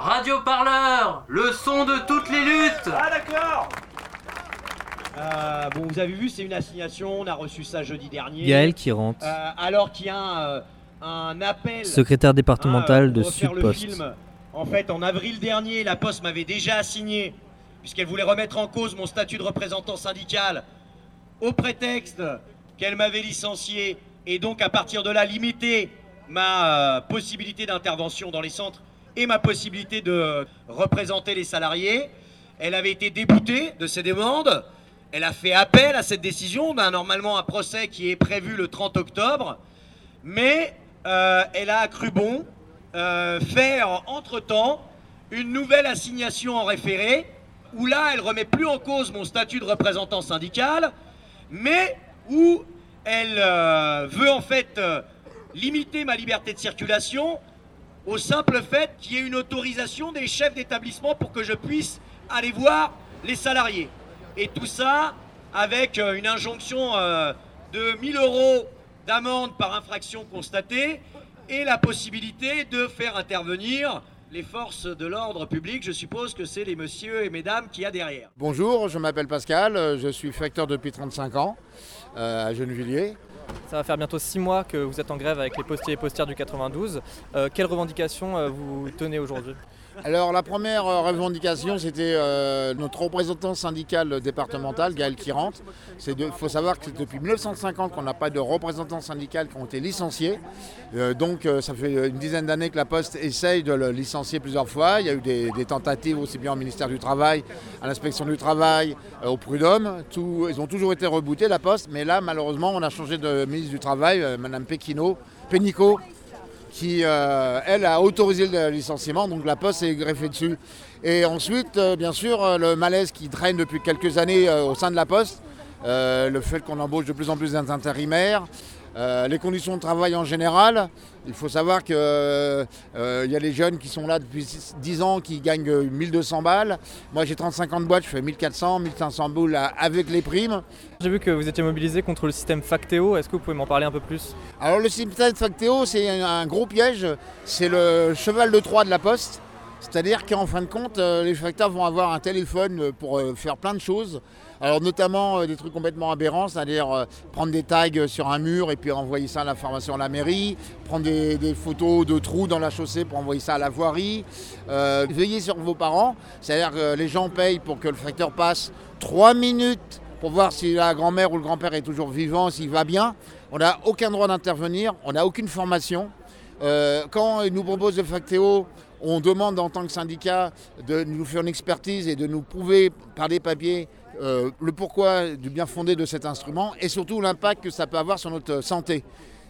Radio Parleur, le son de toutes les luttes Ah d'accord Euh, bon, vous avez vu, c'est une assignation, on a reçu ça jeudi dernier. Gaël qui rentre, Euh, alors qu'il y a euh, un appel. secrétaire départemental hein, de pour refaire le Sudpost. film. En fait, en avril dernier, la Poste m'avait déjà assigné, puisqu'elle voulait remettre en cause mon statut de représentant syndical, au prétexte qu'elle m'avait licencié, et donc à partir de là, limiter ma euh, possibilité d'intervention dans les centres et ma possibilité de représenter les salariés. Elle avait été déboutée de ces demandes. Elle a fait appel à cette décision. On a normalement un procès qui est prévu le 30 octobre. Mais euh, elle a cru bon euh, faire entre-temps une nouvelle assignation en référé, où là, elle remet plus en cause mon statut de représentant syndical, mais où elle euh, veut en fait limiter ma liberté de circulation au simple fait qu'il y ait une autorisation des chefs d'établissement pour que je puisse aller voir les salariés. Et tout ça avec euh, une injonction euh, de 1000 euros d'amende par infraction constatée et la possibilité de faire intervenir les forces de l'ordre public. Je suppose que c'est les messieurs et mesdames qu'il y a derrière. Bonjour, je m'appelle Pascal, euh, je suis facteur depuis 35 ans à Gennevilliers. Ça va faire bientôt six mois que vous êtes en grève avec les postiers et postières du 92. Euh, quelles revendications euh, vous tenez aujourd'hui? Alors la première euh, revendication c'était notre représentant syndical départemental, Gaël Kirante. Il faut savoir que c'est depuis 1950 qu'on n'a pas de représentants syndical qui ont été licenciés. Donc ça fait une dizaine d'années que la Poste essaye de le licencier plusieurs fois. Il y a eu des, tentatives aussi bien au ministère du Travail, à l'inspection du Travail, au Prud'homme. Ils ont toujours été rebootés la Poste, mais là malheureusement on a changé de ministre du Travail, euh, Madame Péquino, Pénicaud, qui, euh, elle, a autorisé le licenciement, donc la Poste s'est greffée dessus. Et ensuite, euh, bien sûr, euh, le malaise qui traîne depuis quelques années euh, au sein de la Poste, euh, le fait qu'on embauche de plus en plus d'intérimaires, euh, les conditions de travail en général. Il faut savoir qu'il y a les jeunes qui sont là depuis 10 ans qui gagnent euh, 1200 balles. Moi, j'ai 35 ans de boîte, je fais 1400, 1500 boules euh, avec les primes. J'ai vu que vous étiez mobilisé contre le système Factéo. Est-ce que vous pouvez m'en parler un peu plus? Alors le système Factéo, c'est un gros piège. C'est le cheval de Troie de la Poste. C'est-à-dire qu'en fin de compte, euh, les facteurs vont avoir un téléphone euh, pour euh, faire plein de choses. Alors notamment des trucs complètement aberrants, c'est-à-dire prendre des tags sur un mur et puis envoyer ça à l'information à la mairie, prendre des, photos de trous dans la chaussée pour envoyer ça à la voirie, euh, veiller sur vos parents, c'est-à-dire que les gens payent pour que le facteur passe 3 minutes pour voir si la grand-mère ou le grand-père est toujours vivant, s'il va bien. On n'a aucun droit d'intervenir, on n'a aucune formation. Quand ils nous proposent le Factéo, on demande en tant que syndicat de nous faire une expertise et de nous prouver par des papiers euh, le pourquoi du bien fondé de cet instrument et surtout l'impact que ça peut avoir sur notre santé.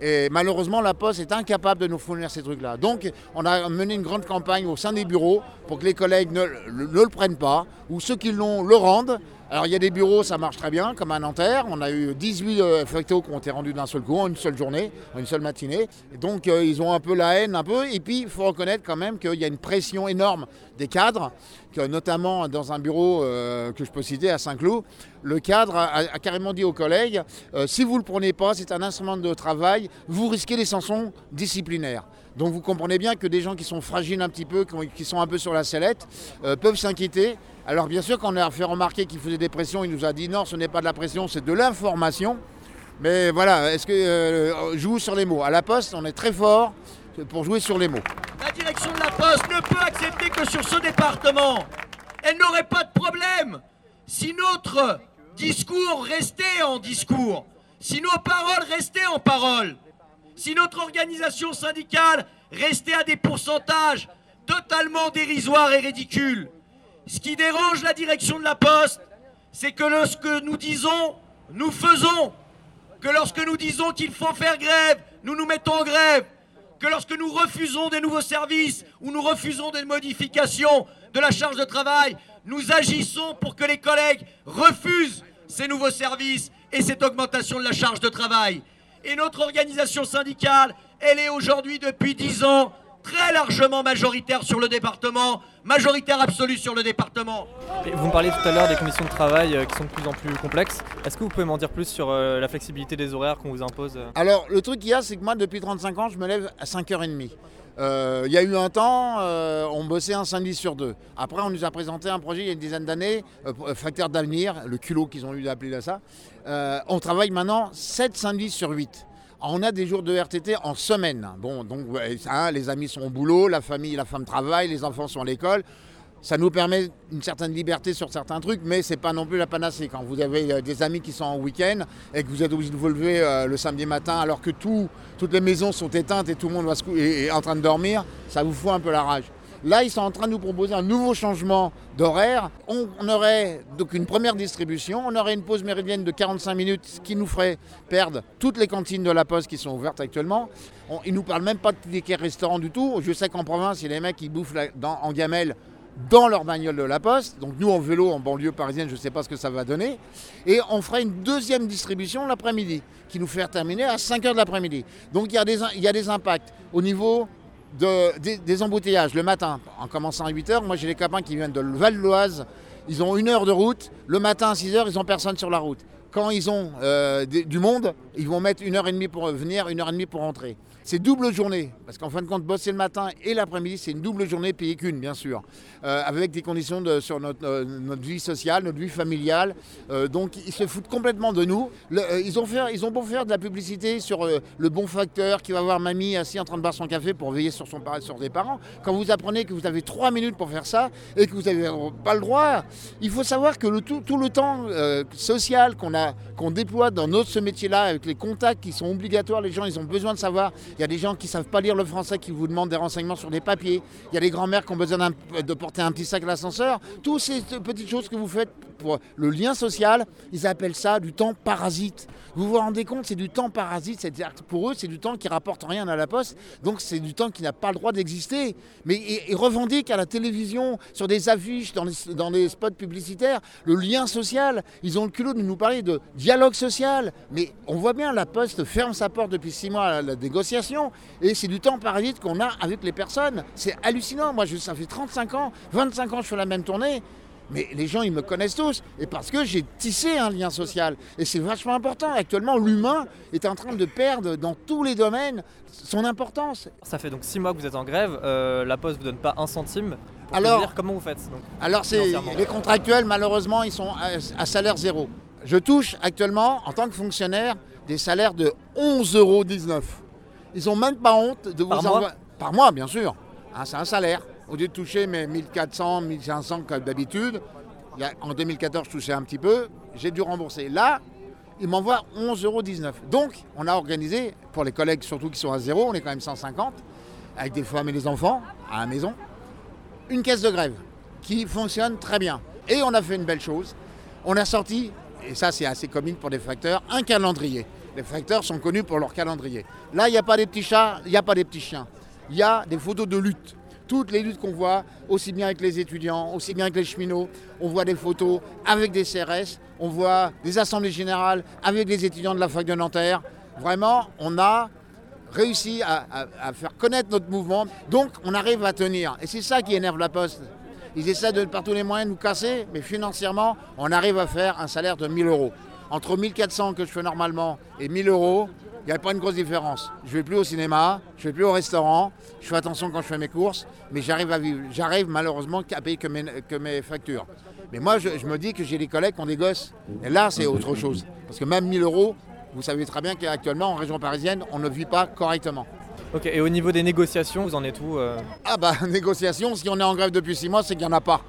Et malheureusement, la Poste est incapable de nous fournir ces trucs-là. Donc, on a mené une grande campagne au sein des bureaux pour que les collègues ne, le- ne le prennent pas, ou ceux qui l'ont le rendent. Alors, il y a des bureaux, ça marche très bien, comme à Nanterre. On a eu 18 euh, factos qui ont été rendus d'un seul coup, en une seule journée, en une seule matinée. Donc, euh, ils ont un peu la haine, un peu. Et puis, il faut reconnaître quand même qu'il y a une pression énorme des cadres, notamment dans un bureau euh, que je peux citer à Saint-Cloud, le cadre a, carrément dit aux collègues si vous ne le prenez pas, c'est un instrument de travail, vous risquez des sanctions disciplinaires. Donc vous comprenez bien que des gens qui sont fragiles un petit peu, qui, ont- qui sont un peu sur la sellette, euh, peuvent s'inquiéter. Alors bien sûr, quand on a fait remarquer qu'il faisait des pressions, il nous a dit non, ce n'est pas de la pression, c'est de l'information. Mais voilà, est-ce que euh, joue sur les mots À la poste, on est très fort pour jouer sur les mots. La direction de la Poste ne peut accepter que sur ce département, elle n'aurait pas de problème si notre discours restait en discours, si nos paroles restaient en paroles, si notre organisation syndicale restait à des pourcentages totalement dérisoires et ridicules. Ce qui dérange la direction de la Poste, c'est que lorsque nous disons, nous faisons, que lorsque nous disons qu'il faut faire grève, nous nous mettons en grève, que lorsque nous refusons des nouveaux services ou nous refusons des modifications de la charge de travail, nous agissons pour que les collègues refusent ces nouveaux services et cette augmentation de la charge de travail. Et notre organisation syndicale, elle est aujourd'hui depuis 10 ans très largement majoritaire sur le département, majoritaire absolue sur le département. Et vous me parliez tout à l'heure des conditions de travail euh, qui sont de plus en plus complexes. Est-ce que vous pouvez m'en dire plus sur euh, la flexibilité des horaires qu'on vous impose euh Alors, le truc qu'il y a, c'est que moi, depuis 35 ans, je me lève à 5h30. Euh, Il y a eu un temps, euh, on bossait un samedi sur deux. Après, on nous a présenté un projet il y a une dizaine d'années, euh, euh, Facteur d'avenir, le culot qu'ils ont eu d'appeler ça. Euh, on travaille maintenant 7 samedis sur 8. On a des jours de RTT en semaine. Bon, donc les amis sont au boulot, la famille, la femme travaille, les enfants sont à l'école. Ça nous permet une certaine liberté sur certains trucs, mais c'est pas non plus la panacée. Quand vous avez euh, des amis qui sont en week-end et que vous êtes obligé de vous lever euh, le samedi matin alors que tout- toutes les maisons sont éteintes et tout le monde est en train de dormir, ça vous fout un peu la rage. Là, ils sont en train de nous proposer un nouveau changement d'horaire. On, aurait donc une première distribution, on aurait une pause méridienne de 45 minutes, ce qui nous ferait perdre toutes les cantines de la Poste qui sont ouvertes actuellement. Ils nous parlent même pas de tickets restaurants du tout. Je sais qu'en province, il y a des mecs qui bouffent en gamelle dans leur bagnole de la Poste. Donc nous, en vélo, en banlieue parisienne, je ne sais pas ce que ça va donner. Et on fera une deuxième distribution l'après-midi, qui nous fait terminer à 5 heures de l'après-midi. Donc il y a des impacts au niveau de- des, embouteillages le matin. En commençant à 8 heures, moi j'ai des copains qui viennent de Val d'Oise. Ils ont une heure de route. Le matin à 6 heures, ils n'ont personne sur la route. Quand ils ont euh, du monde, ils vont mettre une heure et demie pour venir, une heure et demie pour rentrer. C'est double journée, parce qu'en fin de compte, bosser le matin et l'après-midi, c'est une double journée payée qu'une, bien sûr, euh, avec des conditions sur notre, euh, notre vie sociale, notre vie familiale. Euh, donc, ils se foutent complètement de nous. Ils, ont fait, ils ont beau faire de la publicité sur le bon facteur qui va voir mamie assis en train de boire son café pour veiller sur, son, sur ses parents. Quand vous apprenez que vous avez trois minutes pour faire ça et que vous n'avez pas le droit, il faut savoir que tout, tout le temps social qu'on qu'on déploie dans notre ce métier-là, avec les contacts qui sont obligatoires, les gens ils ont besoin de savoir. Il y a des gens qui ne savent pas lire le français qui vous demandent des renseignements sur des papiers. Il y a des grands-mères qui ont besoin d'un- de porter un petit sac à l'ascenseur. Toutes ces petites choses que vous faites pour le lien social, ils appellent ça du temps parasite. Vous vous rendez compte, c'est du temps parasite. C'est-à-dire que pour eux, c'est du temps qui rapporte rien à la poste. Donc c'est du temps qui n'a pas le droit d'exister. Mais ils, revendiquent à la télévision, sur des affiches, dans les, dans spots publicitaires, le lien social. Ils ont le culot de nous parler de dialogue social. Mais on voit bien, la poste ferme sa porte depuis six mois à la négociation. Et c'est du temps parasite qu'on a avec les personnes. C'est hallucinant. Moi, je, ça fait 35 ans, 25 ans que je fais la même tournée. Mais les gens, ils me connaissent tous. Et parce que j'ai tissé un lien social. Et c'est vachement important. Actuellement, l'humain est en train de perdre dans tous les domaines son importance. Ça fait donc 6 mois que vous êtes en grève, euh, la Poste vous donne pas un centime. Pour Alors- comment vous faites donc Alors, c'est les contractuels, malheureusement, ils sont à, à salaire zéro. Je touche actuellement, en tant que fonctionnaire, des salaires de 11,19 euros. Ils ont même pas honte de vous Par mois envoyer. Par mois, bien sûr. Hein, c'est un salaire. Au lieu de toucher mes 1400, 1500 comme d'habitude, en 2014, je touchais un petit peu, j'ai dû rembourser. Là, ils m'envoient 11,19 euros. Donc, on a organisé, pour les collègues surtout qui sont à zéro, on est quand même 150, avec des femmes et des enfants à la maison, une caisse de grève qui fonctionne très bien. Et on a fait une belle chose. On a sorti, et ça c'est assez comique pour des facteurs, un calendrier. Les facteurs sont connus pour leur calendrier. Là, il n'y a pas des petits chats, il n'y a pas des petits chiens. Il y a des photos de lutte. Toutes les luttes qu'on voit, aussi bien avec les étudiants, aussi bien avec les cheminots, on voit des photos avec des CRS, on voit des assemblées générales avec les étudiants de la fac de Nanterre. Vraiment, on a réussi à, faire connaître notre mouvement. Donc on arrive à tenir. Et c'est ça qui énerve la Poste. Ils essaient de par tous les moyens de nous casser, mais financièrement, on arrive à faire un salaire de 1000 euros. Entre 1400 que je fais normalement et 1000 euros, il n'y a pas une grosse différence. Je vais plus au cinéma, je vais plus au restaurant, je fais attention quand je fais mes courses, mais j'arrive à vivre. J'arrive malheureusement qu'à payer que mes, que mes factures. Mais moi, je, je me dis que j'ai des collègues qui ont des gosses. Et là, c'est autre chose. Parce que même 1000 euros, vous savez très bien qu'actuellement, en région parisienne, on ne vit pas correctement. Ok, et au niveau des négociations, vous en êtes où euh Ah bah, négociation, si on est en grève depuis six mois, c'est qu'il n'y en a pas.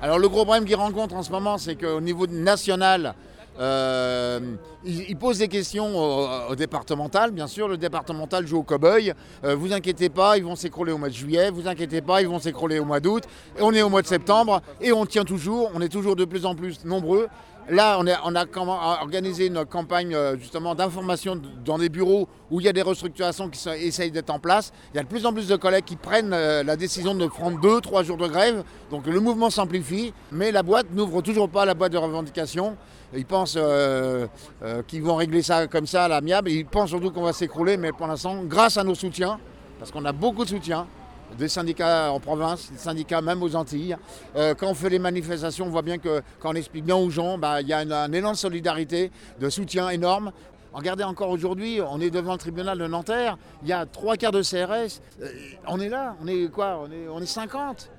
Alors le gros problème qu'ils rencontrent en ce moment, c'est qu'au niveau national, euh, ils posent des questions au, au départemental, bien sûr. Le départemental joue au cow-boy. Euh, vous inquiétez pas, ils vont s'écrouler au mois de juillet. Vous inquiétez pas, ils vont s'écrouler au mois d'août. Et on est au mois de septembre et on tient toujours. On est toujours de plus en plus nombreux. Là, on, a organisé une campagne euh, justement d'information dans des bureaux où il y a des restructurations qui essayent d'être en place. Il y a de plus en plus de collègues qui prennent euh, la décision de prendre deux, trois jours de grève. Donc le mouvement s'amplifie, mais la boîte n'ouvre toujours pas la boîte de revendication. Ils pensent euh, qu'ils vont régler ça comme ça à l'amiable. Ils pensent surtout qu'on va s'écrouler, mais pour l'instant, grâce à nos soutiens, parce qu'on a beaucoup de soutien, des syndicats en province, des syndicats même aux Antilles. Euh, quand on fait les manifestations, on voit bien que quand on explique bien aux gens, bah, il y a un, élan de solidarité, de soutien énorme. Regardez encore aujourd'hui, on est devant le tribunal de Nanterre, il y a trois quarts de CRS, euh, on est là, on est quoi on est, on est 50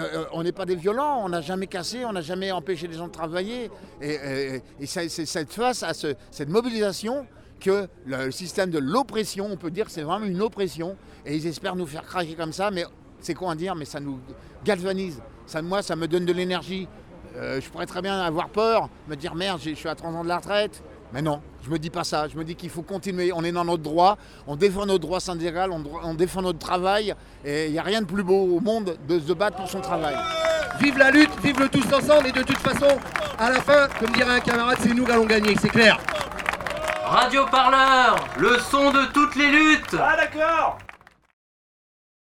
euh, on n'est pas des violents, on n'a jamais cassé, on n'a jamais empêché les gens de travailler. Et, c'est cette face à ce- cette mobilisation que le, système de l'oppression, on peut dire que c'est vraiment une oppression. Et ils espèrent nous faire craquer comme ça, mais c'est quoi à dire, mais ça nous galvanise. Ça, moi, ça me donne de l'énergie. Euh, je pourrais très bien avoir peur, me dire merde, je suis à 30 ans de la retraite. Mais non, je me dis pas ça. Je me dis qu'il faut continuer. On est dans notre droit, on défend notre droit syndical, on, on défend notre travail. Et il n'y a rien de plus beau au monde de se battre pour son travail. Vive la lutte, vive le tous ensemble et de toute façon, à la fin, comme dirait un camarade, c'est nous qui allons gagner, c'est clair. Radio Parleur, le son de toutes les luttes. Ah d'accord